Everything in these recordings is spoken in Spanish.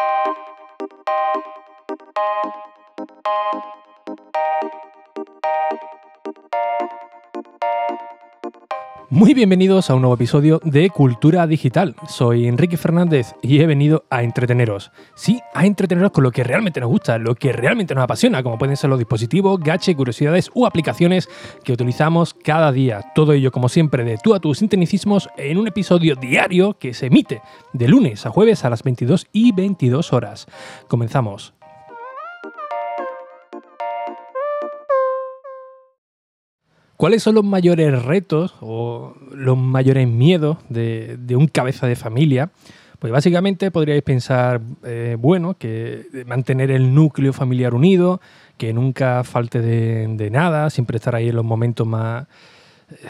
Thank you. Muy bienvenidos a un nuevo episodio de Cultura Digital. Soy Enrique Fernández y he venido a entreteneros. Sí, a entreteneros con lo que realmente nos gusta, lo que realmente nos apasiona, como pueden ser los dispositivos, gaches, curiosidades u aplicaciones que utilizamos cada día. Todo ello, como siempre, de tú a tus sinteticismos en un episodio diario que se emite de lunes a jueves a las 22 y 22 horas. Comenzamos. ¿Cuáles son los mayores retos o los mayores miedos de, un cabeza de familia? Pues básicamente podríais pensar, eh, bueno, que mantener el núcleo familiar unido, que nunca falte de, nada, siempre estar ahí en los momentos más,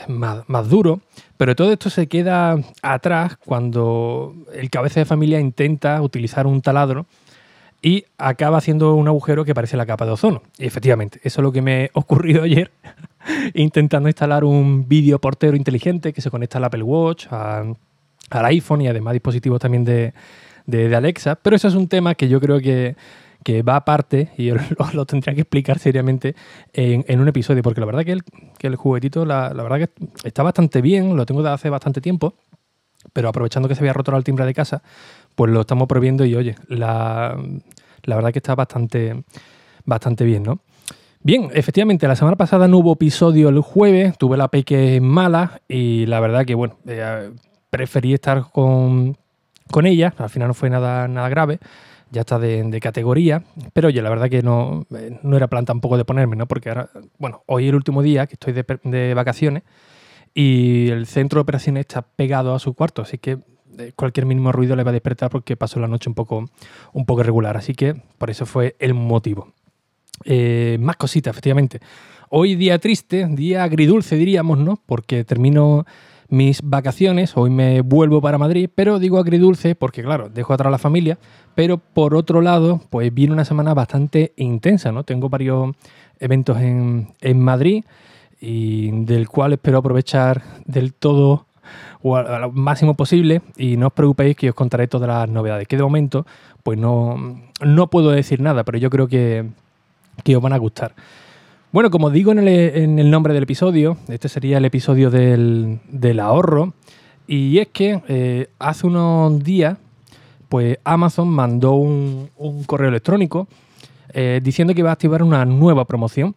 más, más duros. Pero todo esto se queda atrás cuando el cabeza de familia intenta utilizar un taladro y acaba haciendo un agujero que parece la capa de ozono. Y efectivamente, eso es lo que me ocurrió ayer intentando instalar un vídeo portero inteligente que se conecta al Apple Watch, al iPhone y además dispositivos también de, Alexa. Pero eso es un tema que yo creo que, va aparte y lo, tendría que explicar seriamente en, un episodio, porque la verdad que el, que el juguetito, la, verdad que está bastante bien, lo tengo de hace bastante tiempo, pero aprovechando que se había roto el timbre de casa, pues lo estamos probiendo y oye, la, la verdad que está bastante, bastante bien, ¿no? Bien, efectivamente, la semana pasada no hubo episodio el jueves, tuve la peque mala y la verdad que, bueno, eh, preferí estar con, ella, al final no fue nada, nada grave, ya está de, categoría, pero oye, la verdad que no, eh, no era plan tampoco de ponerme, ¿no? Porque ahora, bueno, hoy es el último día que estoy de, de vacaciones y el centro de operaciones está pegado a su cuarto, así que cualquier mínimo ruido le va a despertar porque pasó la noche un poco, un poco irregular, así que por eso fue el motivo. Eh, más cositas, efectivamente. Hoy día triste, día agridulce diríamos, ¿no? Porque termino mis vacaciones, hoy me vuelvo para Madrid, pero digo agridulce porque, claro, dejo atrás a la familia, pero por otro lado, pues viene una semana bastante intensa, ¿no? Tengo varios eventos en, en Madrid y del cual espero aprovechar del todo o máximo posible y no os preocupéis que os contaré todas las novedades, que de momento pues no, no puedo decir nada, pero yo creo que, que os van a gustar. Bueno, como digo en el, nombre del episodio, este sería el episodio del, ahorro. Y es que eh, hace unos días, pues Amazon mandó un, correo electrónico eh, diciendo que iba a activar una nueva promoción.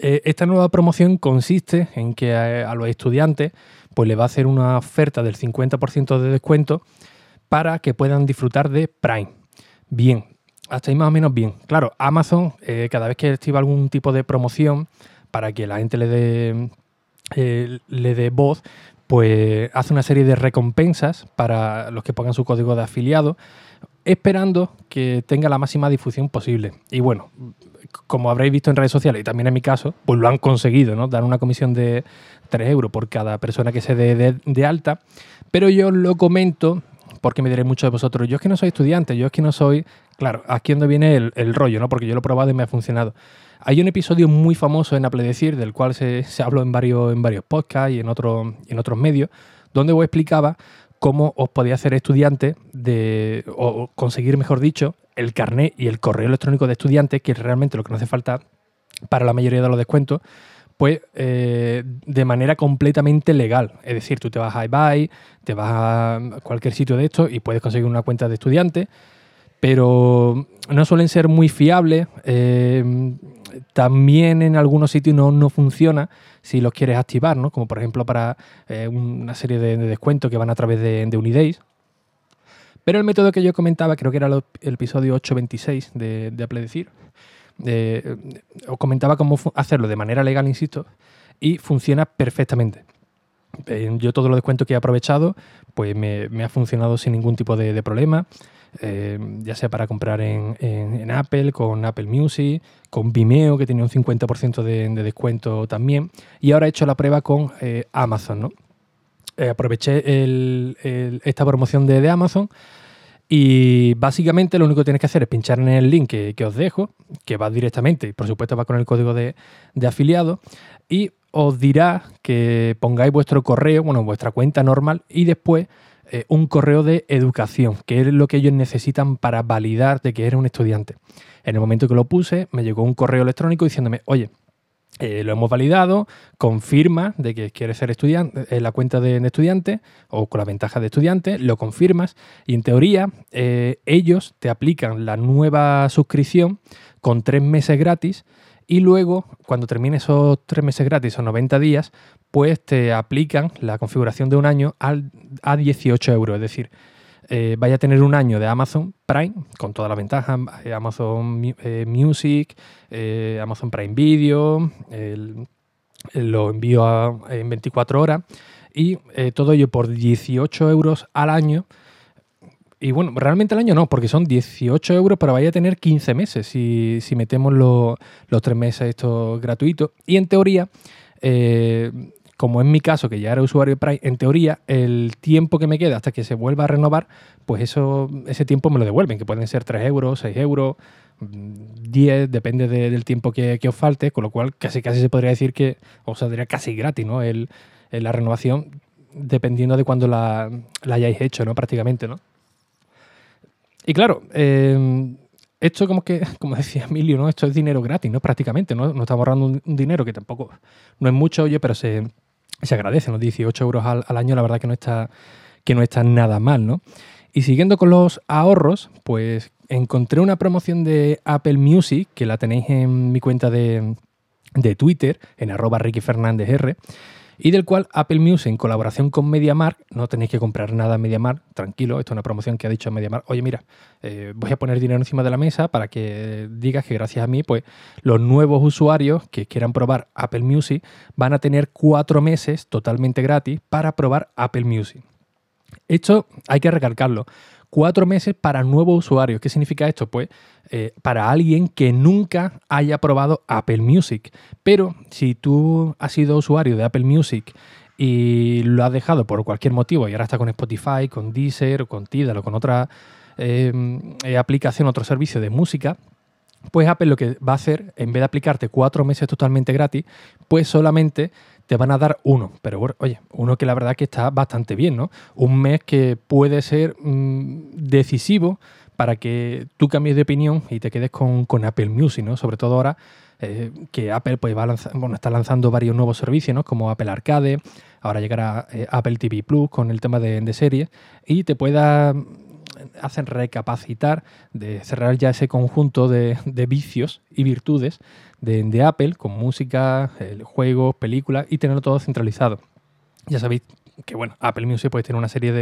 Eh, esta nueva promoción consiste en que a, los estudiantes pues le va a hacer una oferta del 50% de descuento para que puedan disfrutar de Prime. Bien, hasta ahí más o menos bien. Claro, Amazon, eh, cada vez que activa algún tipo de promoción para que la gente le dé, eh, le dé voz, pues hace una serie de recompensas para los que pongan su código de afiliado, esperando que tenga la máxima difusión posible. Y bueno, como habréis visto en redes sociales y también en mi caso, pues lo han conseguido, ¿no? Dar una comisión de 3 euros por cada persona que se dé de alta. Pero yo lo comento porque me diréis muchos de vosotros, yo es que no soy estudiante, yo es que no soy... Claro, aquí donde viene el, rollo, ¿no? Porque yo lo he probado y me ha funcionado. Hay un episodio muy famoso en Apple Decir, del cual se, se habló en varios, en varios podcasts y en, otro, en otros medios, donde os explicaba cómo os podía hacer estudiante de, o conseguir, mejor dicho, el carnet y el correo electrónico de estudiante, que es realmente lo que nos hace falta para la mayoría de los descuentos, pues eh, de manera completamente legal. Es decir, tú te vas a eBay, te vas a cualquier sitio de esto y puedes conseguir una cuenta de estudiante, pero no suelen ser muy fiables. Eh, también en algunos sitios no, funciona si los quieres activar, ¿no? como por ejemplo para eh, una serie de, descuentos que van a través de, de Unidays. Pero el método que yo comentaba, creo que era el, episodio 826 de, de Apple Decir, os comentaba cómo hacerlo de manera legal, insisto, y funciona perfectamente. Eh, yo todo lo descuento que he aprovechado, pues me, ha funcionado sin ningún tipo de, problema, eh, ya sea para comprar en, Apple, con Apple Music, con Vimeo, que tenía un 50% de, descuento también, y ahora he hecho la prueba con eh, Amazon. ¿no? aproveché esta promoción de, de Amazon y básicamente lo único que tienes que hacer es pinchar en el link que, os dejo, que va directamente, y por supuesto va con el código de, afiliado, y os dirá que pongáis vuestro correo, bueno, vuestra cuenta normal, y después eh, un correo de educación, que es lo que ellos necesitan para validar de que eres un estudiante. En el momento que lo puse, me llegó un correo electrónico diciéndome, oye, eh, lo hemos validado, confirma de que quieres ser estudiante en la cuenta de, estudiante o con la ventaja de estudiante, lo confirmas y en teoría ellos te aplican la nueva suscripción con tres meses gratis y luego, cuando termine esos tres meses gratis o 90 días, pues te aplican la configuración de un año al, a 18 euros. Es decir, eh, vaya a tener un año de Amazon Prime con todas las ventajas, eh, Amazon eh, Music, Amazon Prime Video, lo envío en 24 horas y todo ello por 18 euros al año y bueno, realmente el año no, porque son 18 euros, pero vaya a tener 15 meses si, metemos los tres meses estos gratuitos. Y en teoría, como en mi caso, que ya era usuario de Prime, en teoría, el tiempo que me queda hasta que se vuelva a renovar, pues eso, ese tiempo me lo devuelven, que pueden ser 3 euros, 6 euros, 10, depende del tiempo que, os falte, con lo cual casi casi se podría decir que os saldría casi gratis, ¿no? El, la renovación, dependiendo de cuándo la, la hayáis hecho, ¿no? Prácticamente, ¿no? Y claro, em, esto como que, como decía Emilio, ¿no? Esto es dinero gratis, ¿no? Prácticamente, ¿no? Nos estamos ahorrando un, dinero que tampoco no es mucho, oye, pero se, agradece, ¿no? 18 euros al, año, la verdad que no está, que no está nada mal, ¿no? Y siguiendo con los ahorros, pues encontré una promoción de Apple Music, que la tenéis en mi cuenta de, de Twitter, en arroba Ricky Fernández R y del cual Apple Music en colaboración con MediaMark, no tenéis que comprar nada en MediaMark, tranquilo, esto es una promoción que ha dicho MediaMark, oye mira, eh, voy a poner dinero encima de la mesa para que digas que gracias a mí, pues los nuevos usuarios que quieran probar Apple Music van a tener cuatro meses totalmente gratis para probar Apple Music. Esto hay que recalcarlo cuatro meses para nuevos usuarios. ¿Qué significa esto? Pues eh, para alguien que nunca haya probado Apple Music. Pero si tú has sido usuario de Apple Music y lo has dejado por cualquier motivo y ahora está con Spotify, con Deezer, con Tidal o con otra eh, aplicación, otro servicio de música, pues Apple lo que va a hacer, en vez de aplicarte cuatro meses totalmente gratis, pues solamente te van a dar uno. Pero bueno, oye, uno que la verdad que está bastante bien, ¿no? Un mes que puede ser mm, decisivo para que tú cambies de opinión y te quedes con, Apple Music, ¿no? Sobre todo ahora eh, que Apple pues, va bueno, está lanzando varios nuevos servicios, ¿no? Como Apple Arcade, ahora llegará eh, Apple TV Plus con el tema de, de series y te pueda hacen recapacitar de cerrar ya ese conjunto de, vicios y virtudes de, Apple con música, juegos, películas y tenerlo todo centralizado. Ya sabéis que bueno, Apple Music puede tener una serie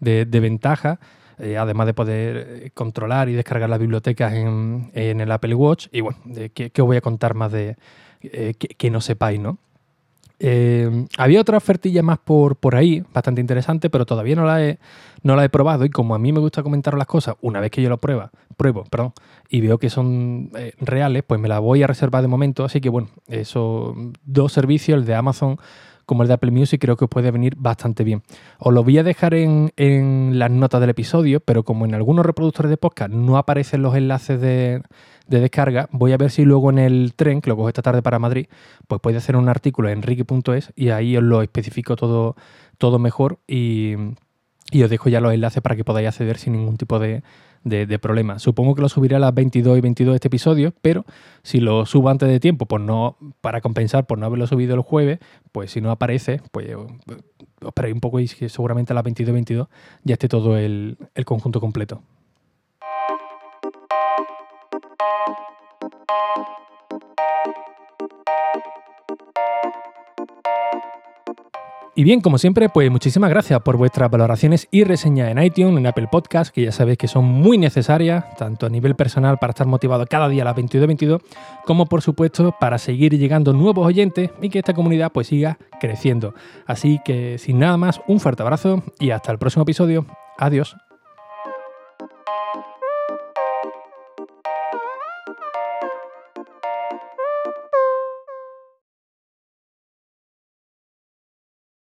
de, ventajas, eh, además de poder eh, controlar y descargar las bibliotecas en, el Apple Watch. Y bueno, ¿qué, os voy a contar más de eh, que, no sepáis, ¿no? Eh, había otra ofertilla más por, por ahí, bastante interesante, pero todavía no la, he, no la he probado. Y como a mí me gusta comentar las cosas, una vez que yo lo prueba, pruebo perdón, y veo que son eh, reales, pues me la voy a reservar de momento. Así que bueno, esos dos servicios, el de Amazon como el de Apple Music, creo que os puede venir bastante bien. Os lo voy a dejar en, en las notas del episodio, pero como en algunos reproductores de podcast no aparecen los enlaces de, de descarga, voy a ver si luego en el tren, que lo cojo esta tarde para Madrid, pues puede hacer un artículo en enrique.es y ahí os lo especifico todo, todo mejor y, os dejo ya los enlaces para que podáis acceder sin ningún tipo de, problema. Supongo que lo subiré a las 22 y 22 de este episodio, pero si lo subo antes de tiempo, pues no, para compensar por no haberlo subido el jueves, pues si no aparece, pues os esperéis un poco y seguramente a las 22 y 22 ya esté todo el conjunto completo. Y bien, como siempre, pues muchísimas gracias por vuestras valoraciones y reseñas en iTunes, en Apple Podcast, que ya sabéis que son muy necesarias, tanto a nivel personal para estar motivado cada día a las 22.22, como por supuesto para seguir llegando nuevos oyentes y que esta comunidad pues siga creciendo. Así que sin nada más, un fuerte abrazo y hasta el próximo episodio. Adiós.